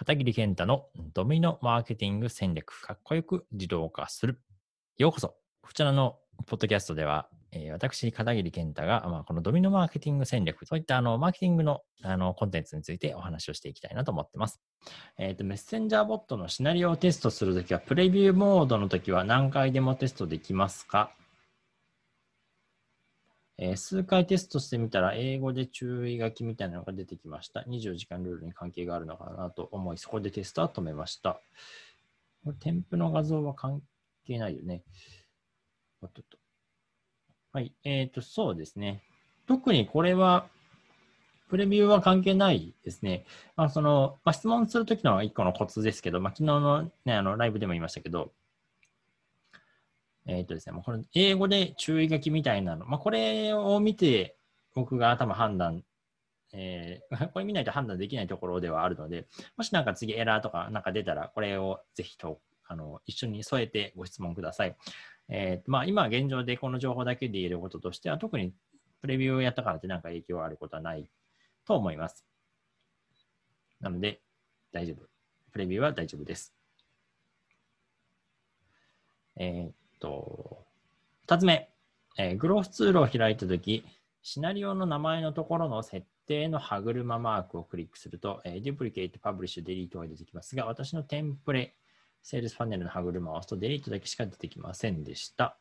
片桐健太のドミノマーケティング戦略、かっこよく自動化する。ようこそ。こちらのポッドキャストでは、えー私、片桐健太が、まあ、このドミノマーケティング戦略、そういったあのマーケティングのあのコンテンツについてお話をしていきたいなと思ってます。えっ、と、メッセンジャーボットのシナリオをテストするときは、プレビューモードのときは何回でもテストできますか？えー数回テストしてみたら、英語で注意書きみたいなのが出てきました。24時間ルールに関係があるのかなと思い、そこでテストは止めました。これ添付の画像は関係ないよね。っとっとはい。えっ、と、そうですね。特にこれは、プレビューは関係ないですね。まあ、その、まあ、質問するときの一個のコツですけど、まあ、昨日のね、あの、ライブでも言いましたけど、えっ、とですね、もうこれ、英語で注意書きみたいなの、まあ、これを見て、僕が多分判断、えー これ見ないと判断できないところではあるので、もしなんか次エラーとかなんか出たら、これをぜひとあの一緒に添えてご質問ください。えーまあ、今現状でこの情報だけで言えることとしては、特にプレビューをやったからってなんか影響あることはないと思います。なので、大丈夫。プレビューは大丈夫です。えーと、二つ目、えーグロースツールを開いたとき、シナリオの名前のところの設定の歯車マークをクリックすると、えー、Duplicate、Publish、Delete が出てきますが、私のテンプレ、セールスパネルの歯車を押すと Delete だけしか出てきませんでした。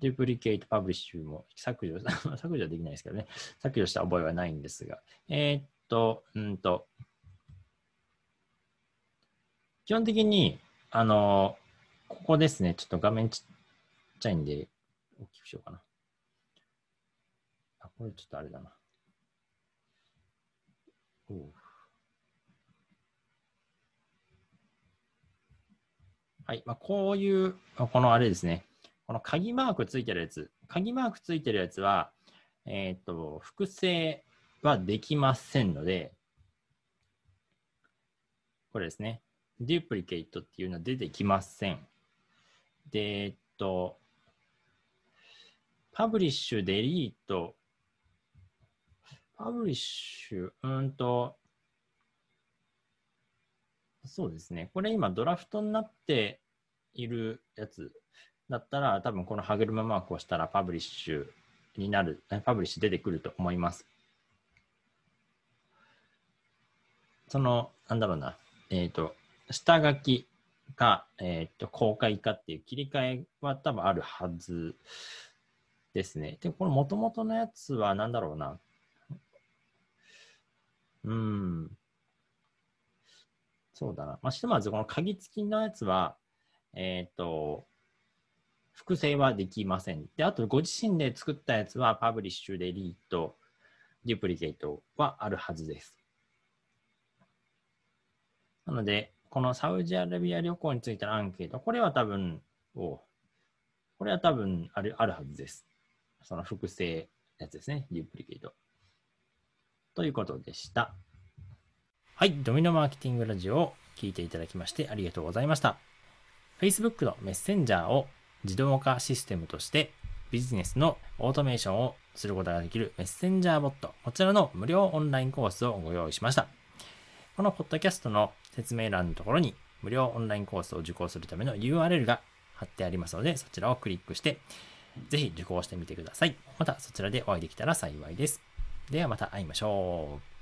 Duplicate、Publish も削除、削除はできないですけどね。削除した覚えはないんですが。えーっと、うんと、基本的に、あの、ここですね。ちょっと画面ちっちゃいんで、大きくしようかな。あ、これちょっとあれだな。おはい。まあ、こういう、このあれですね。この鍵マークついてるやつ。鍵マークついてるやつは、えっ、と、複製はできませんので、これですね。duplicate っていうのは出てきません。で、えっと、publish、delete、publish、うんと、そうですね。これ今ドラフトになっているやつだったら、多分この歯車マークをしたらパブリッシュになる、パブリッシュ出てくると思います。その、なんだろうな、えっ、と、下書きか、えっ、と、公開かっていう切り替えは多分あるはずですね。で、この元々のやつは何だろうな。うん。そうだな。まあ、ひとまずこの鍵付きのやつは、えっ、と、複製はできません。で、あとご自身で作ったやつは、 publish、delete、duplicate はあるはずです。なので、このサウジアラビア旅行についてのアンケート、これは多分、おこれは多分あるあるはずです。その複製やつですね、デュプリケート。ということでした。はい、ドミノマーケティングラジオを聞いていただきましてありがとうございました。Facebook のメッセンジャーを自動化システムとしてビジネスのオートメーションをすることができるメッセンジャーボット、こちらの無料オンラインコースをご用意しました。このポッドキャストの説明欄のところに無料オンラインコースを受講するための URL が貼ってありますので、そちらをクリックして、ぜひ受講してみてください。またそちらでお会いできたら幸いです。ではまた会いましょう。